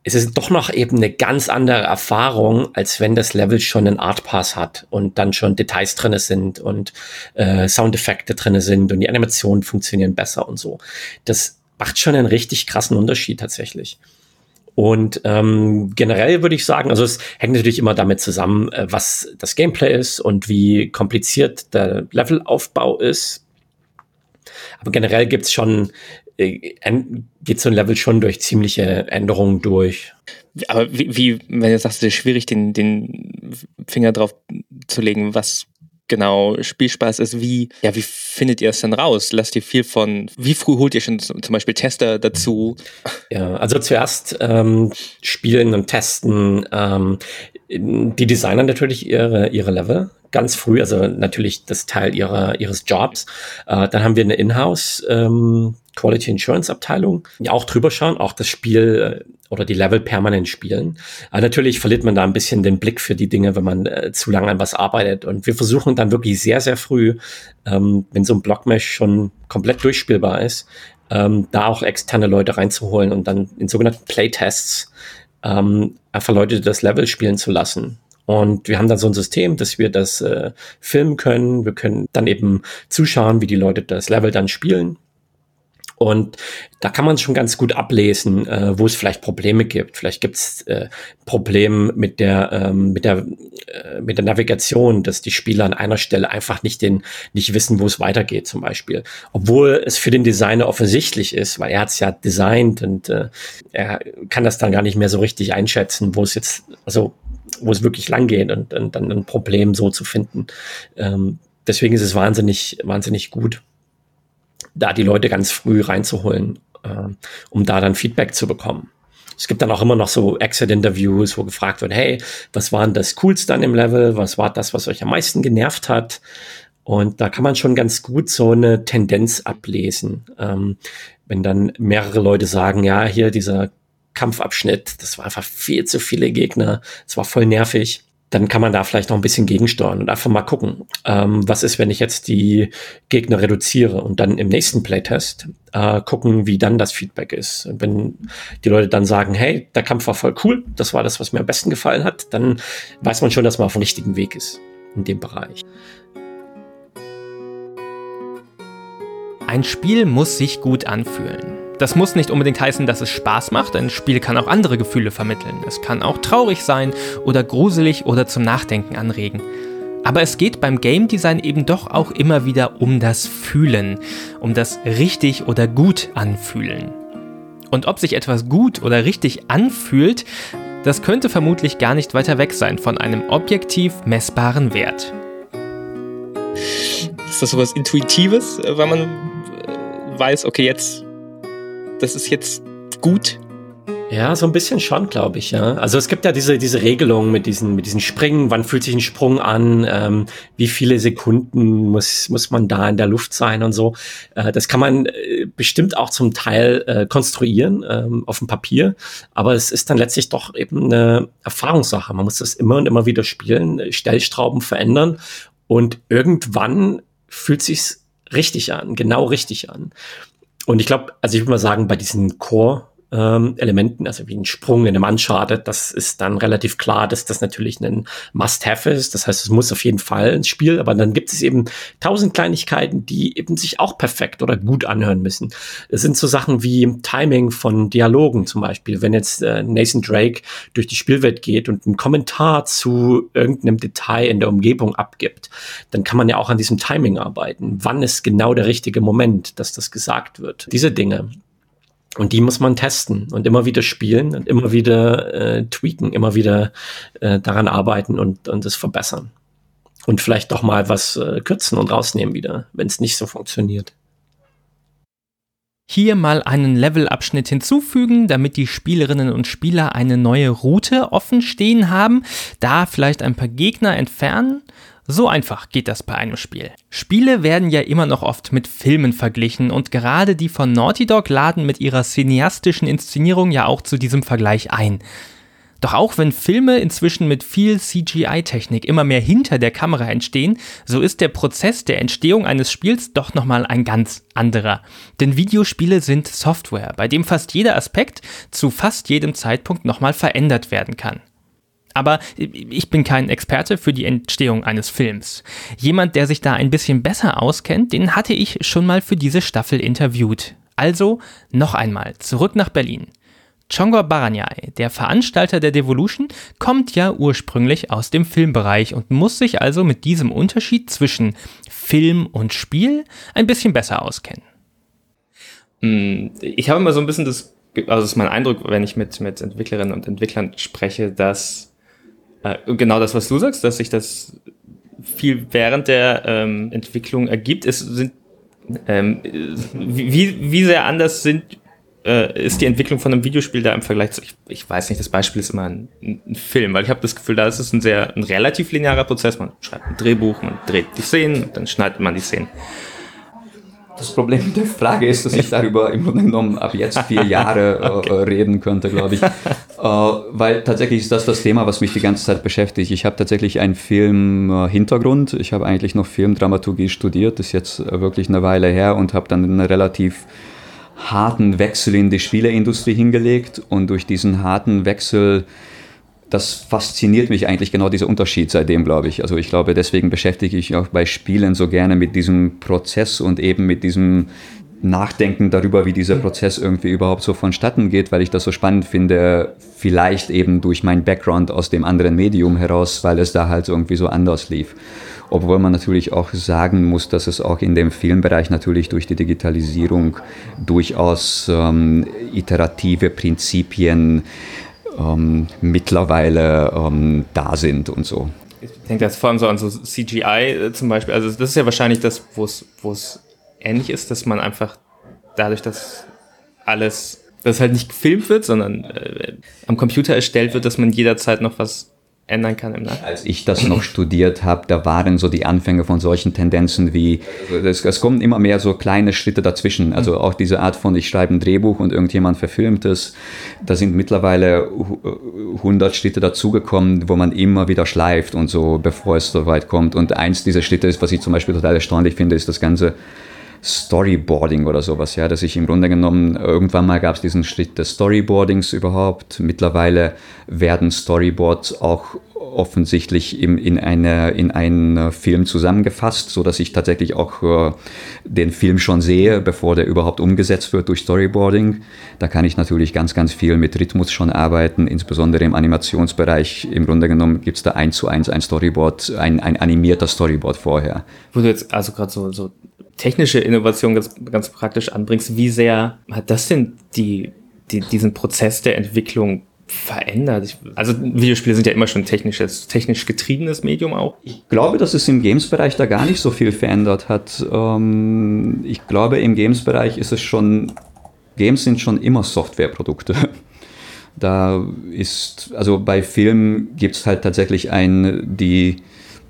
Es ist doch noch eben eine ganz andere Erfahrung, als wenn das Level schon einen Art Pass hat und dann schon Details drinne sind und äh, Soundeffekte drinne sind und die Animationen funktionieren besser und so. Das macht schon einen richtig krassen Unterschied tatsächlich. Und ähm, generell würde ich sagen, also es hängt natürlich immer damit zusammen, äh, was das Gameplay ist und wie kompliziert der Levelaufbau ist. Aber generell gibt's schon, äh, geht so ein Level schon durch ziemliche Änderungen durch. Aber wie, wie wenn du sagst, es ist schwierig, den, den Finger drauf zu legen, was genau Spielspaß ist, wie, ja, wie findet ihr es dann raus? Lasst ihr viel von, wie früh holt ihr schon zum Beispiel Tester dazu? Ja, also zuerst ähm, spielen und testen ähm, die Designer natürlich ihre, ihre Level ganz früh, also natürlich das Teil ihrer, ihres Jobs. Äh, dann haben wir eine Inhouse ähm, Quality Insurance Abteilung, die auch drüber schauen, auch das Spiel äh, oder die Level permanent spielen. Aber natürlich verliert man da ein bisschen den Blick für die Dinge, wenn man äh, zu lange an was arbeitet. Und wir versuchen dann wirklich sehr, sehr früh, ähm, wenn so ein Blockmesh schon komplett durchspielbar ist, ähm, da auch externe Leute reinzuholen und dann in sogenannten Playtests ähm, einfach Leute das Level spielen zu lassen. Und wir haben dann so ein System, dass wir das äh, filmen können. Wir können dann eben zuschauen, wie die Leute das Level dann spielen. Und da kann man schon ganz gut ablesen, äh, wo es vielleicht Probleme gibt. Vielleicht gibt es äh, Probleme mit der ähm, mit der äh, mit der Navigation, dass die Spieler an einer Stelle einfach nicht den nicht wissen, wo es weitergeht, zum Beispiel. Obwohl es für den Designer offensichtlich ist, weil er hat es ja designt und äh, er kann das dann gar nicht mehr so richtig einschätzen, wo es jetzt also wo es wirklich lang geht und, und dann ein Problem so zu finden. Ähm, deswegen ist es wahnsinnig wahnsinnig gut da die Leute ganz früh reinzuholen, äh, um da dann Feedback zu bekommen. Es gibt dann auch immer noch so Exit-Interviews, wo gefragt wird, hey, was war denn das Coolste an dem Level? Was war das, was euch am meisten genervt hat? Und da kann man schon ganz gut so eine Tendenz ablesen. Ähm, wenn dann mehrere Leute sagen, ja, hier dieser Kampfabschnitt, das war einfach viel zu viele Gegner, es war voll nervig dann kann man da vielleicht noch ein bisschen gegensteuern und einfach mal gucken, ähm, was ist, wenn ich jetzt die Gegner reduziere und dann im nächsten Playtest äh, gucken, wie dann das Feedback ist. Wenn die Leute dann sagen, hey, der Kampf war voll cool, das war das, was mir am besten gefallen hat, dann weiß man schon, dass man auf dem richtigen Weg ist in dem Bereich. Ein Spiel muss sich gut anfühlen. Das muss nicht unbedingt heißen, dass es Spaß macht. Ein Spiel kann auch andere Gefühle vermitteln. Es kann auch traurig sein oder gruselig oder zum Nachdenken anregen. Aber es geht beim Game Design eben doch auch immer wieder um das Fühlen, um das richtig oder gut anfühlen. Und ob sich etwas gut oder richtig anfühlt, das könnte vermutlich gar nicht weiter weg sein von einem objektiv messbaren Wert. Ist das sowas Intuitives, äh, weil man äh, weiß, okay, jetzt das ist jetzt gut? Ja, so ein bisschen schon, glaube ich, ja. Also es gibt ja diese, diese Regelung mit diesen, mit diesen Springen, wann fühlt sich ein Sprung an, ähm, wie viele Sekunden muss, muss man da in der Luft sein und so. Äh, das kann man äh, bestimmt auch zum Teil äh, konstruieren ähm, auf dem Papier, aber es ist dann letztlich doch eben eine Erfahrungssache. Man muss das immer und immer wieder spielen, Stellstrauben verändern und irgendwann fühlt sich's richtig an, genau richtig an. Und ich glaube, also ich würde mal sagen, bei diesen Core ähm, Elementen, also wie ein Sprung in einem Uncharted, das ist dann relativ klar, dass das natürlich ein Must-Have ist. Das heißt, es muss auf jeden Fall ins Spiel, aber dann gibt es eben tausend Kleinigkeiten, die eben sich auch perfekt oder gut anhören müssen. Es sind so Sachen wie Timing von Dialogen zum Beispiel. Wenn jetzt äh, Nathan Drake durch die Spielwelt geht und einen Kommentar zu irgendeinem Detail in der Umgebung abgibt, dann kann man ja auch an diesem Timing arbeiten. Wann ist genau der richtige Moment, dass das gesagt wird? Diese Dinge. Und die muss man testen und immer wieder spielen und immer wieder äh, tweaken, immer wieder äh, daran arbeiten und, und es verbessern. Und vielleicht doch mal was äh, kürzen und rausnehmen wieder, wenn es nicht so funktioniert. Hier mal einen Levelabschnitt hinzufügen, damit die Spielerinnen und Spieler eine neue Route offen stehen haben, da vielleicht ein paar Gegner entfernen so einfach geht das bei einem Spiel. Spiele werden ja immer noch oft mit Filmen verglichen und gerade die von Naughty Dog laden mit ihrer cineastischen Inszenierung ja auch zu diesem Vergleich ein. Doch auch wenn Filme inzwischen mit viel CGI-Technik immer mehr hinter der Kamera entstehen, so ist der Prozess der Entstehung eines Spiels doch nochmal ein ganz anderer. Denn Videospiele sind Software, bei dem fast jeder Aspekt zu fast jedem Zeitpunkt nochmal verändert werden kann. Aber ich bin kein Experte für die Entstehung eines Films. Jemand, der sich da ein bisschen besser auskennt, den hatte ich schon mal für diese Staffel interviewt. Also noch einmal zurück nach Berlin. Chongor Baranyai, der Veranstalter der Devolution, kommt ja ursprünglich aus dem Filmbereich und muss sich also mit diesem Unterschied zwischen Film und Spiel ein bisschen besser auskennen. Hm, ich habe immer so ein bisschen das, also das ist mein Eindruck, wenn ich mit, mit Entwicklerinnen und Entwicklern spreche, dass äh, genau das, was du sagst, dass sich das viel während der ähm, Entwicklung ergibt. Es sind ähm, wie, wie sehr anders sind äh, ist die Entwicklung von einem Videospiel da im Vergleich zu, ich, ich weiß nicht, das Beispiel ist immer ein, ein Film, weil ich habe das Gefühl, da ist es ein sehr, ein relativ linearer Prozess. Man schreibt ein Drehbuch, man dreht die Szenen, dann schneidet man die Szenen. Das Problem der Frage ist, dass ich darüber im Grunde genommen ab jetzt vier Jahre äh, okay. äh, reden könnte, glaube ich. äh, weil tatsächlich ist das das Thema, was mich die ganze Zeit beschäftigt. Ich habe tatsächlich einen Film-Hintergrund. ich habe eigentlich noch Filmdramaturgie studiert, das ist jetzt äh, wirklich eine Weile her und habe dann einen relativ harten Wechsel in die Spieleindustrie hingelegt. Und durch diesen harten Wechsel das fasziniert mich eigentlich genau dieser Unterschied seitdem, glaube ich. Also ich glaube, deswegen beschäftige ich mich auch bei Spielen so gerne mit diesem Prozess und eben mit diesem Nachdenken darüber, wie dieser Prozess irgendwie überhaupt so vonstatten geht, weil ich das so spannend finde, vielleicht eben durch meinen Background aus dem anderen Medium heraus, weil es da halt irgendwie so anders lief. Obwohl man natürlich auch sagen muss, dass es auch in dem Filmbereich natürlich durch die Digitalisierung durchaus ähm, iterative Prinzipien ähm, mittlerweile ähm, da sind und so. Ich denke jetzt vor allem so an so CGI äh, zum Beispiel. Also das ist ja wahrscheinlich das, wo es ähnlich ist, dass man einfach dadurch, dass alles, dass halt nicht gefilmt wird, sondern äh, am Computer erstellt wird, dass man jederzeit noch was ändern kann im Nachhinein. Als ich das noch studiert habe, da waren so die Anfänge von solchen Tendenzen wie, es, es, kommen immer mehr so kleine Schritte dazwischen. Also auch diese Art von, ich schreibe ein Drehbuch und irgendjemand verfilmt es. Da sind mittlerweile 100 Schritte dazugekommen, wo man immer wieder schleift und so, bevor es so weit kommt. Und eins dieser Schritte ist, was ich zum Beispiel total erstaunlich finde, ist das ganze Storyboarding oder sowas, ja, dass ich im Grunde genommen, irgendwann mal gab es diesen Schritt des Storyboardings überhaupt. Mittlerweile werden Storyboards auch offensichtlich in, in, eine, in einen Film zusammengefasst, so dass ich tatsächlich auch äh, den Film schon sehe, bevor der überhaupt umgesetzt wird durch Storyboarding. Da kann ich natürlich ganz, ganz viel mit Rhythmus schon arbeiten, insbesondere im Animationsbereich. Im Grunde genommen gibt es da eins zu eins ein Storyboard, ein, ein animierter Storyboard vorher. Wo du jetzt also gerade so, so technische Innovation ganz, ganz praktisch anbringst, wie sehr hat das denn die, die, diesen Prozess der Entwicklung verändert? Also Videospiele sind ja immer schon technisches, technisch getriebenes Medium auch. Ich glaube, dass es im Games-Bereich da gar nicht so viel verändert hat. Ähm, ich glaube, im Games-Bereich ist es schon, Games sind schon immer Softwareprodukte. Da ist, also bei Filmen gibt es halt tatsächlich ein, die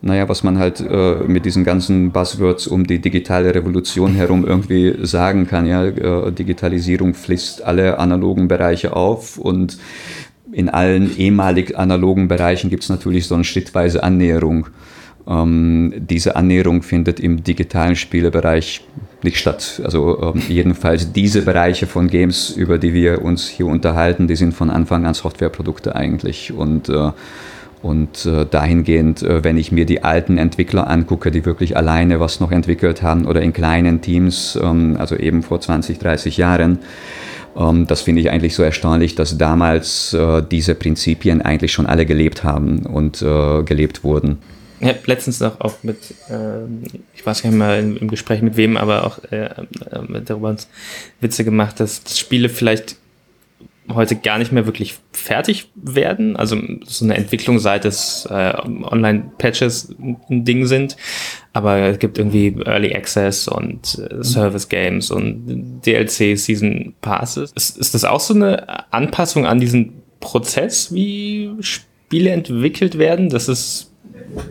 naja, was man halt äh, mit diesen ganzen Buzzwords um die digitale Revolution herum irgendwie sagen kann. Ja, äh, Digitalisierung flisst alle analogen Bereiche auf und in allen ehemalig analogen Bereichen gibt es natürlich so eine schrittweise Annäherung. Ähm, diese Annäherung findet im digitalen Spielebereich nicht statt. Also ähm, jedenfalls diese Bereiche von Games, über die wir uns hier unterhalten, die sind von Anfang an Softwareprodukte eigentlich. Und, äh, und äh, dahingehend, äh, wenn ich mir die alten Entwickler angucke, die wirklich alleine was noch entwickelt haben oder in kleinen Teams, ähm, also eben vor 20, 30 Jahren, das finde ich eigentlich so erstaunlich, dass damals äh, diese Prinzipien eigentlich schon alle gelebt haben und äh, gelebt wurden. Ich habe letztens noch auch mit, äh, ich weiß gar nicht mal im, Gespräch mit wem, aber auch äh, darüber uns Witze gemacht, dass Spiele vielleicht heute gar nicht mehr wirklich fertig werden. Also so eine Entwicklung seit es äh, Online-Patches ein Ding sind. Aber es gibt irgendwie Early Access und äh, Service Games und DLC Season Passes. Ist, ist das auch so eine Anpassung an diesen Prozess, wie Spiele entwickelt werden? Dass es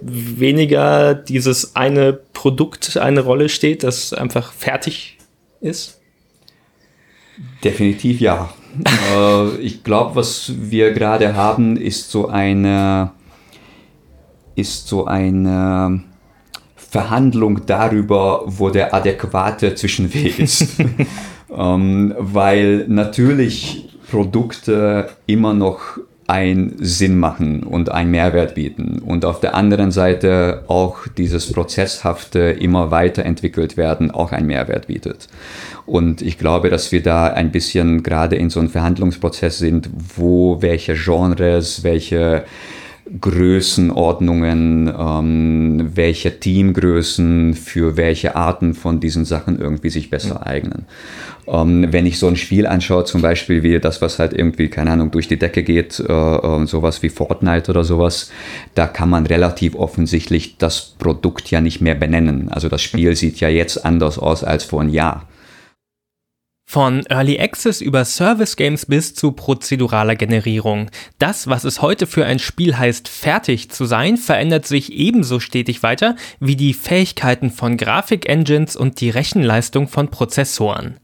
weniger dieses eine Produkt eine Rolle steht, das einfach fertig ist? Definitiv ja. Äh, ich glaube, was wir gerade haben, ist so eine, ist so eine Verhandlung darüber, wo der adäquate Zwischenweg ist. ähm, weil natürlich Produkte immer noch einen Sinn machen und einen Mehrwert bieten. Und auf der anderen Seite auch dieses Prozesshafte immer weiterentwickelt werden, auch einen Mehrwert bietet. Und ich glaube, dass wir da ein bisschen gerade in so einem Verhandlungsprozess sind, wo welche Genres, welche Größenordnungen, ähm, welche Teamgrößen für welche Arten von diesen Sachen irgendwie sich besser eignen. Ähm, wenn ich so ein Spiel anschaue, zum Beispiel wie das, was halt irgendwie, keine Ahnung, durch die Decke geht, äh, äh, sowas wie Fortnite oder sowas, da kann man relativ offensichtlich das Produkt ja nicht mehr benennen. Also das Spiel sieht ja jetzt anders aus als vor einem Jahr. Von Early Access über Service Games bis zu prozeduraler Generierung. Das, was es heute für ein Spiel heißt, fertig zu sein, verändert sich ebenso stetig weiter wie die Fähigkeiten von Grafik-Engines und die Rechenleistung von Prozessoren.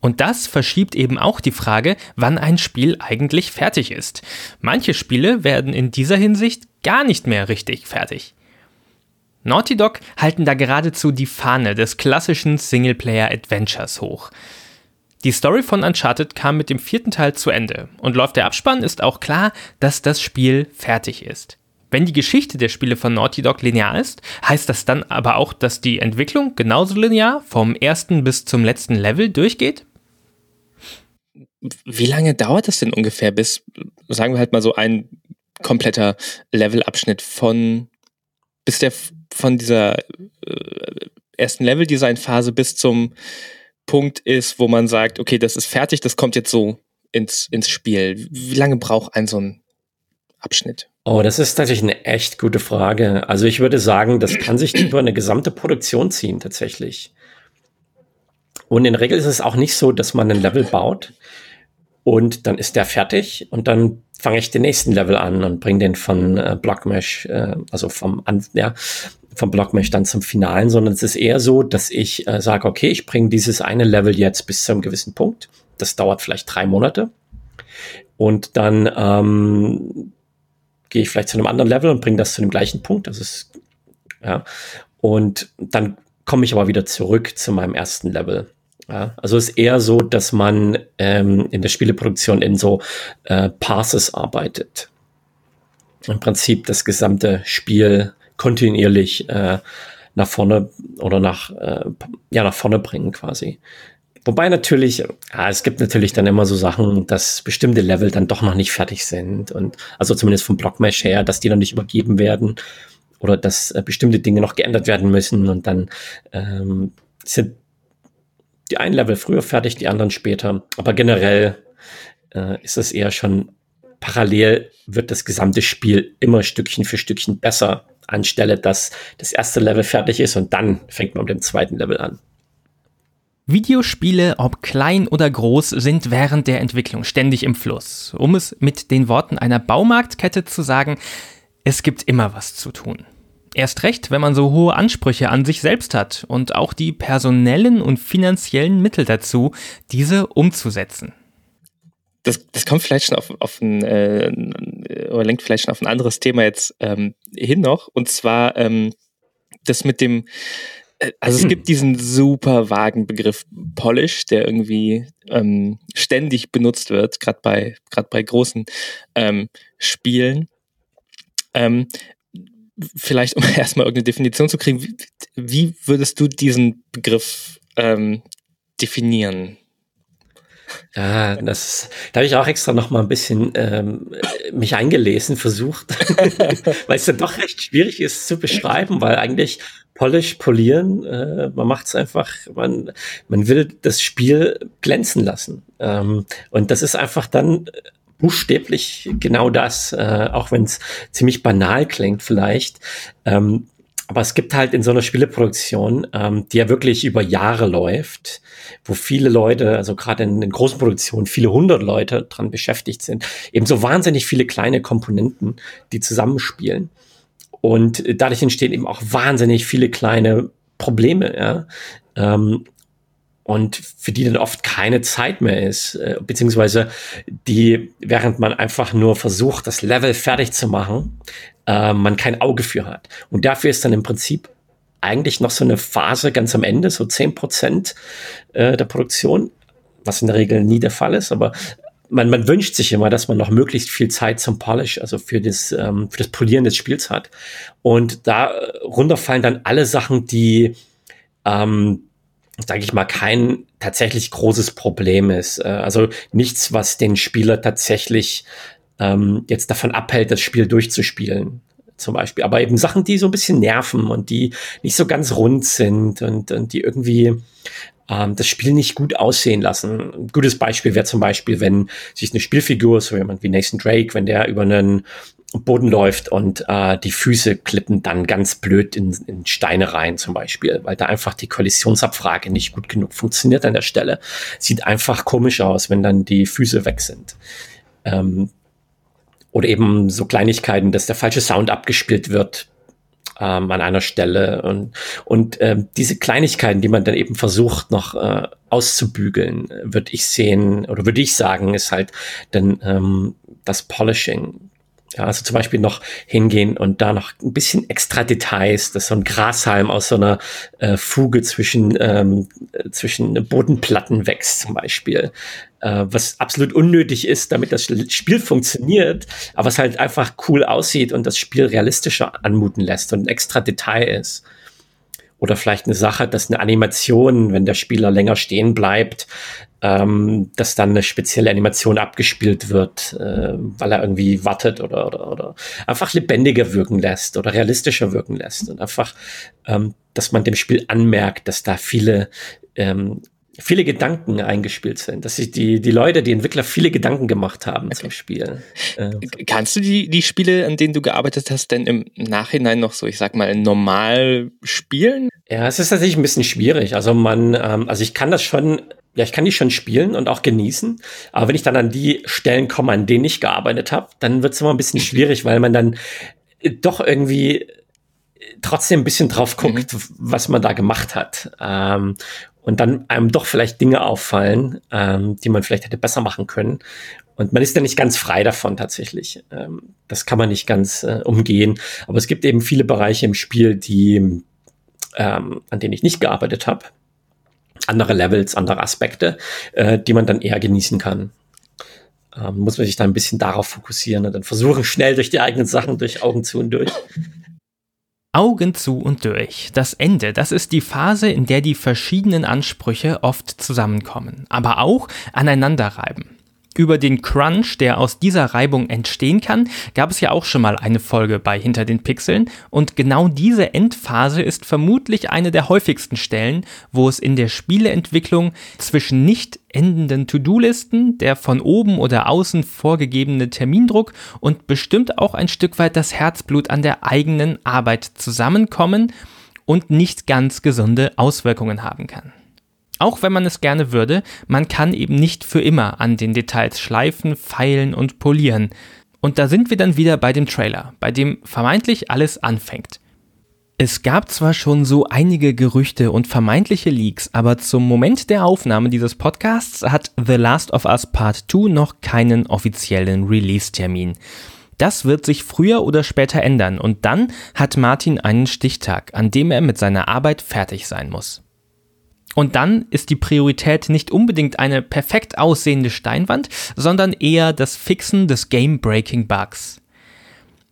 Und das verschiebt eben auch die Frage, wann ein Spiel eigentlich fertig ist. Manche Spiele werden in dieser Hinsicht gar nicht mehr richtig fertig. Naughty Dog halten da geradezu die Fahne des klassischen Singleplayer-Adventures hoch. Die Story von Uncharted kam mit dem vierten Teil zu Ende und läuft der Abspann, ist auch klar, dass das Spiel fertig ist. Wenn die Geschichte der Spiele von Naughty Dog linear ist, heißt das dann aber auch, dass die Entwicklung genauso linear vom ersten bis zum letzten Level durchgeht? Wie lange dauert das denn ungefähr, bis, sagen wir halt mal so ein kompletter Levelabschnitt von, bis der von dieser äh, ersten Level-Design-Phase bis zum Punkt ist, wo man sagt, okay, das ist fertig, das kommt jetzt so ins, ins Spiel? Wie lange braucht ein so ein Abschnitt? Oh, das ist natürlich eine echt gute Frage. Also ich würde sagen, das kann sich über eine gesamte Produktion ziehen tatsächlich. Und in der Regel ist es auch nicht so, dass man ein Level baut und dann ist der fertig und dann fange ich den nächsten Level an und bringe den von äh, Blockmesh, äh, also vom, ja, vom Blockmesh dann zum Finalen, sondern es ist eher so, dass ich äh, sage, okay, ich bringe dieses eine Level jetzt bis zu einem gewissen Punkt. Das dauert vielleicht drei Monate. Und dann ähm, gehe ich vielleicht zu einem anderen Level und bringe das zu dem gleichen Punkt. Das ist, ja. Und dann komme ich aber wieder zurück zu meinem ersten Level. Ja, also ist eher so, dass man ähm, in der Spieleproduktion in so äh, Passes arbeitet. Im Prinzip das gesamte Spiel kontinuierlich äh, nach vorne oder nach, äh, ja, nach vorne bringen quasi. Wobei natürlich, ja, es gibt natürlich dann immer so Sachen, dass bestimmte Level dann doch noch nicht fertig sind und also zumindest vom Blockmesh her, dass die noch nicht übergeben werden oder dass äh, bestimmte Dinge noch geändert werden müssen und dann ähm, sind die einen Level früher fertig, die anderen später. Aber generell äh, ist es eher schon parallel wird das gesamte Spiel immer Stückchen für Stückchen besser anstelle, dass das erste Level fertig ist und dann fängt man mit dem zweiten Level an. Videospiele, ob klein oder groß, sind während der Entwicklung ständig im Fluss. Um es mit den Worten einer Baumarktkette zu sagen, es gibt immer was zu tun. Erst recht, wenn man so hohe Ansprüche an sich selbst hat und auch die personellen und finanziellen Mittel dazu, diese umzusetzen das, das kommt vielleicht schon auf, auf ein, äh, oder lenkt vielleicht schon auf ein anderes Thema jetzt ähm, hin noch. Und zwar ähm, das mit dem, Äh, also es gibt diesen super vagen Begriff Polish, der irgendwie ähm, ständig benutzt wird, gerade bei gerade bei großen ähm, Spielen. Ähm, vielleicht um erstmal irgendeine Definition zu kriegen, wie, wie würdest du diesen Begriff ähm, definieren? Ja, das, da habe ich auch extra noch mal ein bisschen ähm, mich eingelesen, versucht, weil es dann doch recht schwierig ist zu beschreiben, weil eigentlich Polish, polieren, äh, man macht es einfach, man, man will das Spiel glänzen lassen. Ähm, und das ist einfach dann buchstäblich genau das, äh, auch wenn es ziemlich banal klingt vielleicht. Ähm, aber es gibt halt in so einer Spieleproduktion, ähm, die ja wirklich über Jahre läuft, wo viele Leute, also gerade in den großen Produktionen, viele hundert Leute dran beschäftigt sind, eben so wahnsinnig viele kleine Komponenten, die zusammenspielen. Und dadurch entstehen eben auch wahnsinnig viele kleine Probleme, ja. Ähm, und für die dann oft keine Zeit mehr ist, äh, beziehungsweise die, während man einfach nur versucht, das Level fertig zu machen, äh, man kein Auge für hat. Und dafür ist dann im Prinzip eigentlich noch so eine Phase ganz am Ende, so zehn Prozent äh, der Produktion, was in der Regel nie der Fall ist, aber man, man wünscht sich immer, dass man noch möglichst viel Zeit zum Polish, also für das, ähm, für das Polieren des Spiels hat. Und da runterfallen dann alle Sachen, die, ähm, sage ich mal, kein tatsächlich großes Problem ist. Äh, also nichts, was den Spieler tatsächlich ähm, jetzt davon abhält, das Spiel durchzuspielen zum Beispiel. Aber eben Sachen, die so ein bisschen nerven und die nicht so ganz rund sind und, und die irgendwie ähm, das Spiel nicht gut aussehen lassen. Ein gutes Beispiel wäre zum Beispiel, wenn sich eine Spielfigur, so jemand wie Nathan Drake, wenn der über einen Boden läuft und äh, die Füße klippen dann ganz blöd in, in Steine rein zum Beispiel, weil da einfach die Kollisionsabfrage nicht gut genug funktioniert an der Stelle. Sieht einfach komisch aus, wenn dann die Füße weg sind. Ähm, oder eben so Kleinigkeiten, dass der falsche Sound abgespielt wird ähm, an einer Stelle und, und ähm, diese Kleinigkeiten, die man dann eben versucht noch äh, auszubügeln, würde ich sehen oder würde ich sagen, ist halt dann ähm, das Polishing. Ja, also zum Beispiel noch hingehen und da noch ein bisschen extra Details, dass so ein Grashalm aus so einer äh, Fuge zwischen, ähm, zwischen Bodenplatten wächst zum Beispiel äh, was absolut unnötig ist, damit das Spiel funktioniert, aber was halt einfach cool aussieht und das Spiel realistischer anmuten lässt und ein extra Detail ist. Oder vielleicht eine Sache, dass eine Animation, wenn der Spieler länger stehen bleibt, ähm, dass dann eine spezielle Animation abgespielt wird, äh, weil er irgendwie wartet oder, oder, oder einfach lebendiger wirken lässt oder realistischer wirken lässt. Und einfach, ähm, dass man dem Spiel anmerkt, dass da viele ähm, viele Gedanken eingespielt sind, dass sich die, die Leute, die Entwickler viele Gedanken gemacht haben okay. zum Spiel. Äh, Kannst du die, die Spiele, an denen du gearbeitet hast, denn im Nachhinein noch so, ich sag mal, normal spielen? Ja, es ist tatsächlich ein bisschen schwierig. Also man, ähm, also ich kann das schon, ja, ich kann die schon spielen und auch genießen. Aber wenn ich dann an die Stellen komme, an denen ich gearbeitet habe, dann wird es immer ein bisschen schwierig, weil man dann doch irgendwie trotzdem ein bisschen drauf guckt, mhm. was man da gemacht hat. Ähm, und dann einem doch vielleicht Dinge auffallen, ähm, die man vielleicht hätte besser machen können. Und man ist ja nicht ganz frei davon tatsächlich. Ähm, das kann man nicht ganz äh, umgehen. Aber es gibt eben viele Bereiche im Spiel, die, ähm, an denen ich nicht gearbeitet habe. Andere Levels, andere Aspekte, äh, die man dann eher genießen kann. Ähm, muss man sich da ein bisschen darauf fokussieren und dann versuchen, schnell durch die eigenen Sachen, durch Augen zu und durch. Augen zu und durch. Das Ende, das ist die Phase, in der die verschiedenen Ansprüche oft zusammenkommen, aber auch aneinanderreiben. Über den Crunch, der aus dieser Reibung entstehen kann, gab es ja auch schon mal eine Folge bei Hinter den Pixeln und genau diese Endphase ist vermutlich eine der häufigsten Stellen, wo es in der Spieleentwicklung zwischen nicht endenden To-Do-Listen, der von oben oder außen vorgegebene Termindruck und bestimmt auch ein Stück weit das Herzblut an der eigenen Arbeit zusammenkommen und nicht ganz gesunde Auswirkungen haben kann. Auch wenn man es gerne würde, man kann eben nicht für immer an den Details schleifen, feilen und polieren. Und da sind wir dann wieder bei dem Trailer, bei dem vermeintlich alles anfängt. Es gab zwar schon so einige Gerüchte und vermeintliche Leaks, aber zum Moment der Aufnahme dieses Podcasts hat The Last of Us Part 2 noch keinen offiziellen Release-Termin. Das wird sich früher oder später ändern und dann hat Martin einen Stichtag, an dem er mit seiner Arbeit fertig sein muss. Und dann ist die Priorität nicht unbedingt eine perfekt aussehende Steinwand, sondern eher das Fixen des Game-Breaking Bugs.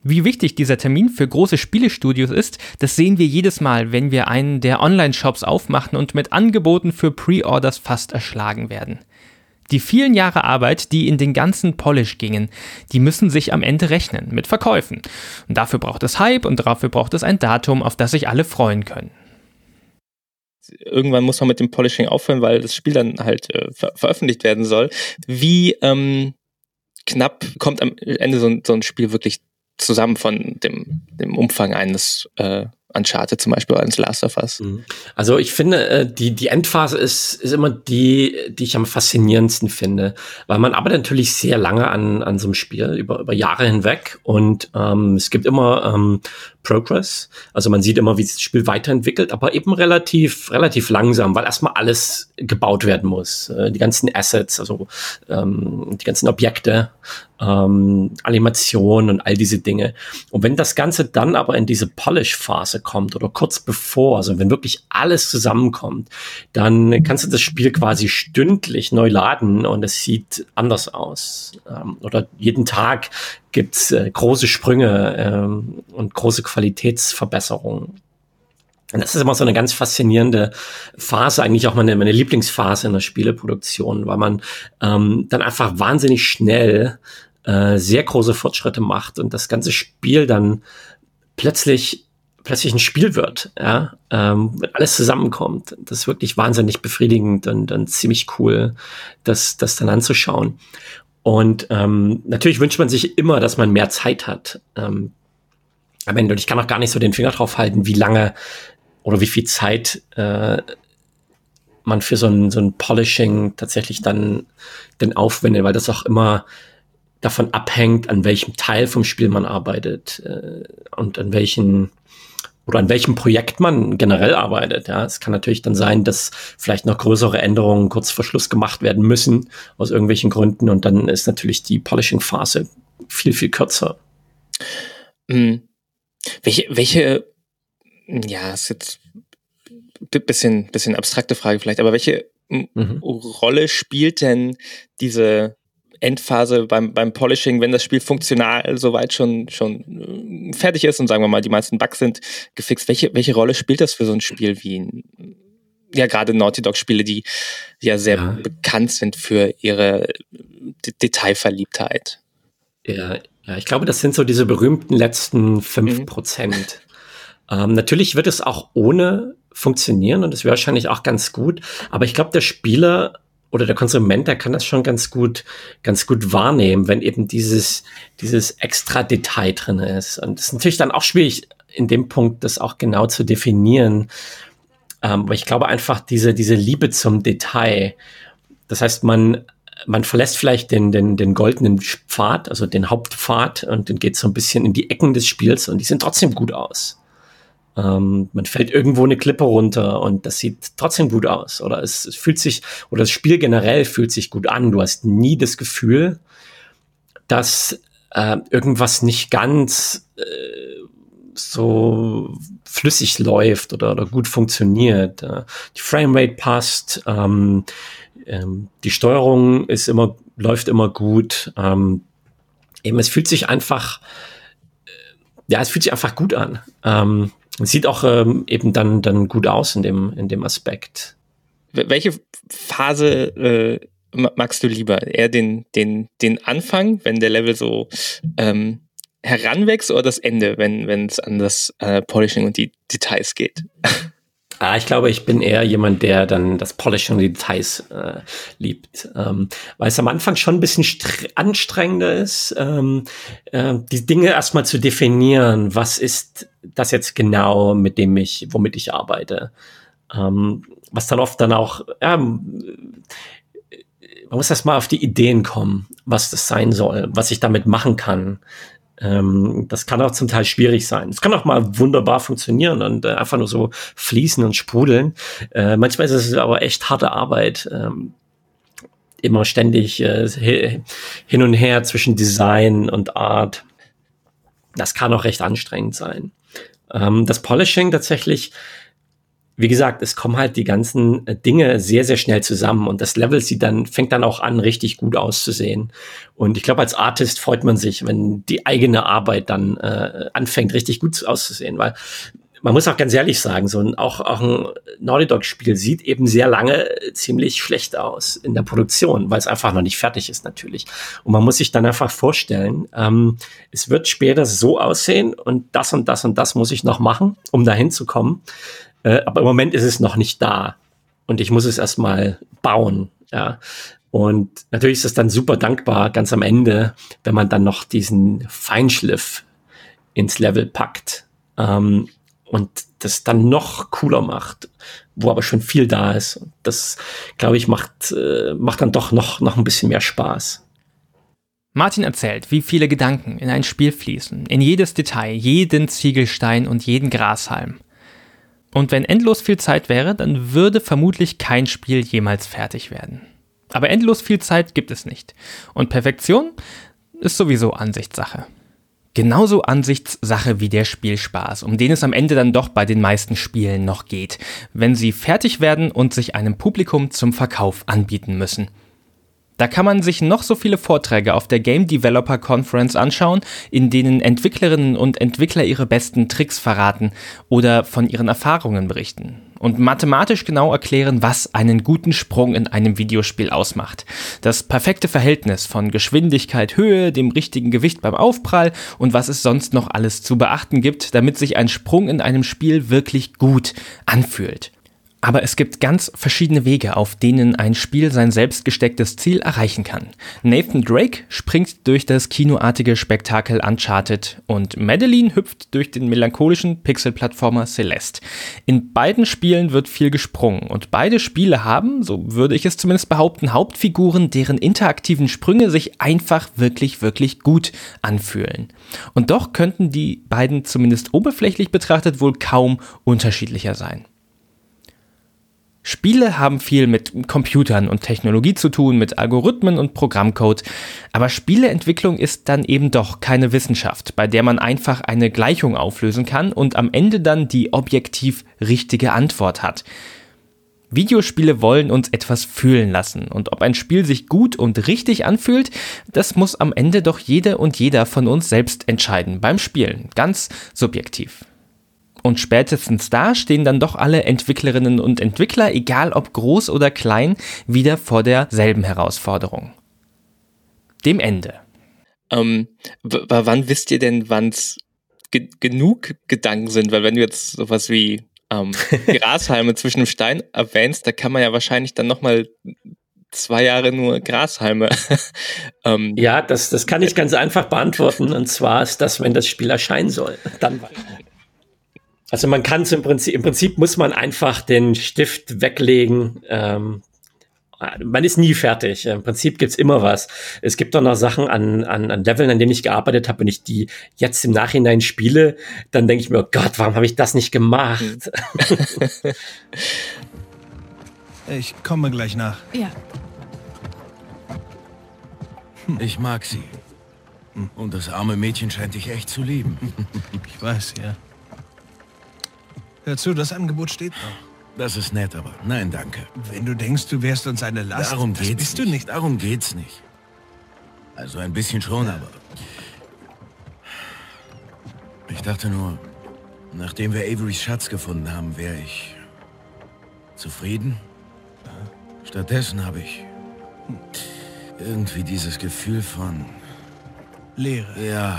Wie wichtig dieser Termin für große Spielestudios ist, das sehen wir jedes Mal, wenn wir einen der Online-Shops aufmachen und mit Angeboten für Pre-Orders fast erschlagen werden. Die vielen Jahre Arbeit, die in den ganzen Polish gingen, die müssen sich am Ende rechnen mit Verkäufen. Und dafür braucht es Hype und dafür braucht es ein Datum, auf das sich alle freuen können. Irgendwann muss man mit dem Polishing aufhören, weil das Spiel dann halt äh, ver veröffentlicht werden soll. Wie ähm, knapp kommt am Ende so ein, so ein Spiel wirklich zusammen von dem, dem Umfang eines äh, Uncharted zum Beispiel oder eines Last of Us. Mhm. Also ich finde, äh, die, die Endphase ist, ist immer die, die ich am faszinierendsten finde, weil man arbeitet natürlich sehr lange an, an so einem Spiel, über, über Jahre hinweg und ähm, es gibt immer ähm, Progress. Also man sieht immer, wie sich das Spiel weiterentwickelt, aber eben relativ, relativ langsam, weil erstmal alles gebaut werden muss. Äh, die ganzen Assets, also ähm, die ganzen Objekte, ähm, Animationen und all diese Dinge. Und wenn das Ganze dann aber in diese Polish-Phase kommt oder kurz bevor, also wenn wirklich alles zusammenkommt, dann kannst du das Spiel quasi stündlich neu laden und es sieht anders aus. Ähm, oder jeden Tag gibt's äh, große Sprünge ähm, und große Qualitätsverbesserungen. Und das ist immer so eine ganz faszinierende Phase, eigentlich auch meine, meine Lieblingsphase in der Spieleproduktion, weil man ähm, dann einfach wahnsinnig schnell äh, sehr große Fortschritte macht und das ganze Spiel dann plötzlich plötzlich ein Spiel wird, ja, ähm, wenn alles zusammenkommt. Das ist wirklich wahnsinnig befriedigend und dann ziemlich cool, das, das dann anzuschauen. Und ähm, natürlich wünscht man sich immer, dass man mehr Zeit hat. Ähm, am Ende, und ich kann auch gar nicht so den Finger drauf halten, wie lange oder wie viel Zeit äh, man für so ein, so ein Polishing tatsächlich dann, dann aufwendet, weil das auch immer davon abhängt, an welchem Teil vom Spiel man arbeitet äh, und an welchen oder an welchem Projekt man generell arbeitet. Ja, es kann natürlich dann sein, dass vielleicht noch größere Änderungen kurz vor Schluss gemacht werden müssen aus irgendwelchen Gründen und dann ist natürlich die Polishing-Phase viel viel kürzer. Mhm. Welche welche ja, ist jetzt ein bisschen, bisschen abstrakte Frage vielleicht, aber welche mhm. Rolle spielt denn diese Endphase beim, beim Polishing, wenn das Spiel funktional soweit schon, schon äh, fertig ist und sagen wir mal, die meisten Bugs sind gefixt, welche, welche Rolle spielt das für so ein Spiel wie ein, ja, gerade Naughty Dog Spiele, die ja sehr ja. bekannt sind für ihre D Detailverliebtheit? Ja, ja, ich glaube, das sind so diese berühmten letzten fünf mhm. Prozent. Ähm, natürlich wird es auch ohne funktionieren und es wäre wahrscheinlich auch ganz gut. Aber ich glaube, der Spieler oder der Konsument, der kann das schon ganz gut, ganz gut wahrnehmen, wenn eben dieses, dieses extra Detail drin ist. Und es ist natürlich dann auch schwierig, in dem Punkt das auch genau zu definieren. Ähm, aber ich glaube einfach, diese, diese Liebe zum Detail, das heißt, man, man verlässt vielleicht den, den, den goldenen Pfad, also den Hauptpfad und dann geht so ein bisschen in die Ecken des Spiels und die sehen trotzdem gut aus. Ähm, man fällt irgendwo eine Klippe runter und das sieht trotzdem gut aus. Oder es, es, fühlt sich, oder das Spiel generell fühlt sich gut an. Du hast nie das Gefühl, dass äh, irgendwas nicht ganz äh, so flüssig läuft oder, oder gut funktioniert. Äh, die Framerate passt, ähm, ähm, die Steuerung ist immer, läuft immer gut. Ähm, eben, es fühlt sich einfach, äh, ja, es fühlt sich einfach gut an. Ähm, Sieht auch ähm, eben dann, dann gut aus in dem, in dem Aspekt. Welche Phase äh, magst du lieber? Eher den, den, den Anfang, wenn der Level so ähm, heranwächst, oder das Ende, wenn es an das äh, Polishing und die Details geht? Ah, ich glaube, ich bin eher jemand, der dann das Polishing und die Details äh, liebt. Ähm, weil es am Anfang schon ein bisschen anstrengender ist, ähm, äh, die Dinge erstmal zu definieren. Was ist das jetzt genau, mit dem ich, womit ich arbeite? Ähm, was dann oft dann auch, ja, man muss erstmal auf die Ideen kommen, was das sein soll, was ich damit machen kann. Ähm, das kann auch zum Teil schwierig sein. Es kann auch mal wunderbar funktionieren und äh, einfach nur so fließen und sprudeln. Äh, manchmal ist es aber echt harte Arbeit. Ähm, immer ständig äh, hin und her zwischen Design und Art. das kann auch recht anstrengend sein. Ähm, das Polishing tatsächlich, wie gesagt, es kommen halt die ganzen äh, Dinge sehr, sehr schnell zusammen und das Level sieht dann, fängt dann auch an, richtig gut auszusehen. Und ich glaube, als Artist freut man sich, wenn die eigene Arbeit dann äh, anfängt, richtig gut auszusehen, weil man muss auch ganz ehrlich sagen, so ein, auch, auch ein Naughty Dog Spiel sieht eben sehr lange ziemlich schlecht aus in der Produktion, weil es einfach noch nicht fertig ist natürlich. Und man muss sich dann einfach vorstellen, ähm, es wird später so aussehen und das und das und das muss ich noch machen, um dahin zu kommen. Äh, aber im Moment ist es noch nicht da. Und ich muss es erstmal bauen, ja. Und natürlich ist es dann super dankbar, ganz am Ende, wenn man dann noch diesen Feinschliff ins Level packt. Ähm, und das dann noch cooler macht, wo aber schon viel da ist. Das, glaube ich, macht, äh, macht dann doch noch, noch ein bisschen mehr Spaß. Martin erzählt, wie viele Gedanken in ein Spiel fließen, in jedes Detail, jeden Ziegelstein und jeden Grashalm. Und wenn endlos viel Zeit wäre, dann würde vermutlich kein Spiel jemals fertig werden. Aber endlos viel Zeit gibt es nicht. Und Perfektion ist sowieso Ansichtssache. Genauso Ansichtssache wie der Spielspaß, um den es am Ende dann doch bei den meisten Spielen noch geht, wenn sie fertig werden und sich einem Publikum zum Verkauf anbieten müssen. Da kann man sich noch so viele Vorträge auf der Game Developer Conference anschauen, in denen Entwicklerinnen und Entwickler ihre besten Tricks verraten oder von ihren Erfahrungen berichten und mathematisch genau erklären, was einen guten Sprung in einem Videospiel ausmacht. Das perfekte Verhältnis von Geschwindigkeit, Höhe, dem richtigen Gewicht beim Aufprall und was es sonst noch alles zu beachten gibt, damit sich ein Sprung in einem Spiel wirklich gut anfühlt. Aber es gibt ganz verschiedene Wege, auf denen ein Spiel sein selbst gestecktes Ziel erreichen kann. Nathan Drake springt durch das kinoartige Spektakel Uncharted und Madeline hüpft durch den melancholischen Pixel-Plattformer Celeste. In beiden Spielen wird viel gesprungen und beide Spiele haben, so würde ich es zumindest behaupten, Hauptfiguren, deren interaktiven Sprünge sich einfach wirklich, wirklich gut anfühlen. Und doch könnten die beiden zumindest oberflächlich betrachtet wohl kaum unterschiedlicher sein. Spiele haben viel mit Computern und Technologie zu tun, mit Algorithmen und Programmcode, aber Spieleentwicklung ist dann eben doch keine Wissenschaft, bei der man einfach eine Gleichung auflösen kann und am Ende dann die objektiv richtige Antwort hat. Videospiele wollen uns etwas fühlen lassen und ob ein Spiel sich gut und richtig anfühlt, das muss am Ende doch jede und jeder von uns selbst entscheiden beim Spielen, ganz subjektiv. Und spätestens da stehen dann doch alle Entwicklerinnen und Entwickler, egal ob groß oder klein, wieder vor derselben Herausforderung. Dem Ende. Ähm, wann wisst ihr denn, wann es ge genug Gedanken sind? Weil wenn du jetzt sowas wie ähm, Grashalme zwischen dem Stein erwähnst, da kann man ja wahrscheinlich dann nochmal zwei Jahre nur Grashalme. ähm, ja, das, das kann ich ganz einfach beantworten. Und zwar ist das, wenn das Spiel erscheinen soll. Dann also man kann es im Prinzip, im Prinzip muss man einfach den Stift weglegen. Ähm, man ist nie fertig. Im Prinzip gibt's immer was. Es gibt doch noch Sachen an, an, an Leveln, an denen ich gearbeitet habe, wenn ich die jetzt im Nachhinein spiele, dann denke ich mir, oh Gott, warum habe ich das nicht gemacht? ich komme gleich nach. Ja. Hm. Ich mag sie. Und das arme Mädchen scheint dich echt zu lieben. Ich weiß, ja. Hör zu, das Angebot steht noch. Das ist nett, aber nein, danke. Wenn du denkst, du wärst uns eine Last, Darum das geht's bist nicht. du nicht. Darum geht's nicht. Also ein bisschen schon, aber... Ich dachte nur, nachdem wir Averys Schatz gefunden haben, wäre ich zufrieden. Stattdessen habe ich irgendwie dieses Gefühl von... Leere. Ja.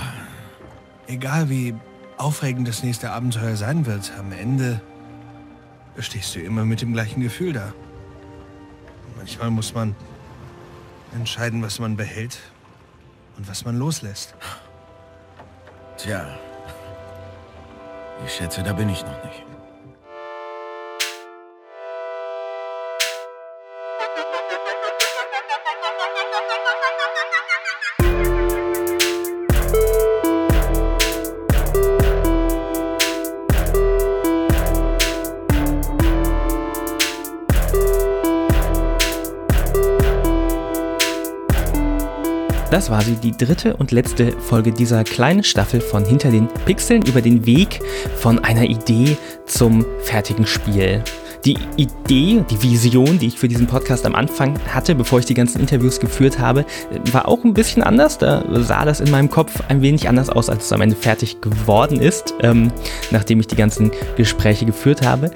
Egal wie aufregend das nächste Abenteuer sein wird, am Ende stehst du immer mit dem gleichen Gefühl da. Manchmal muss man entscheiden, was man behält und was man loslässt. Tja, ich schätze, da bin ich noch nicht. Das war sie, die dritte und letzte Folge dieser kleinen Staffel von Hinter den Pixeln über den Weg von einer Idee zum fertigen Spiel. Die Idee, die Vision, die ich für diesen Podcast am Anfang hatte, bevor ich die ganzen Interviews geführt habe, war auch ein bisschen anders. Da sah das in meinem Kopf ein wenig anders aus, als es am Ende fertig geworden ist, ähm, nachdem ich die ganzen Gespräche geführt habe.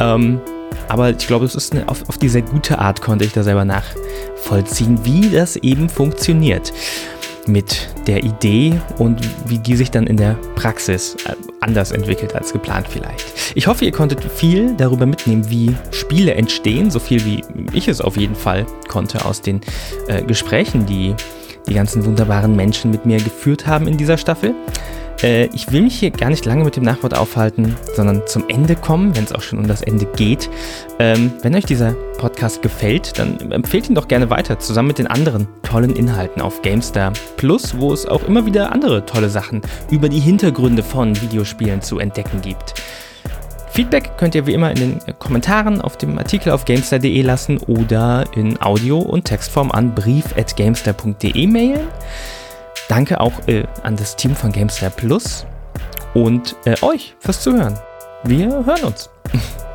Ähm, aber ich glaube, es ist eine, auf, auf die sehr gute Art konnte ich da selber nachvollziehen, wie das eben funktioniert mit der Idee und wie die sich dann in der Praxis äh, anders entwickelt als geplant vielleicht. Ich hoffe, ihr konntet viel darüber mitnehmen, wie Spiele entstehen, so viel wie ich es auf jeden Fall konnte aus den äh, Gesprächen, die die ganzen wunderbaren Menschen mit mir geführt haben in dieser Staffel. Äh, ich will mich hier gar nicht lange mit dem Nachwort aufhalten, sondern zum Ende kommen, wenn es auch schon um das Ende geht. Ähm, wenn euch dieser Podcast gefällt, dann empfehlt ihn doch gerne weiter, zusammen mit den anderen tollen Inhalten auf GameStar Plus, wo es auch immer wieder andere tolle Sachen über die Hintergründe von Videospielen zu entdecken gibt. Feedback könnt ihr wie immer in den Kommentaren auf dem Artikel auf gamestar.de lassen oder in Audio- und Textform an brief.gamestar.de mailen. Danke auch äh, an das Team von GameStar Plus und äh, euch fürs Zuhören. Wir hören uns.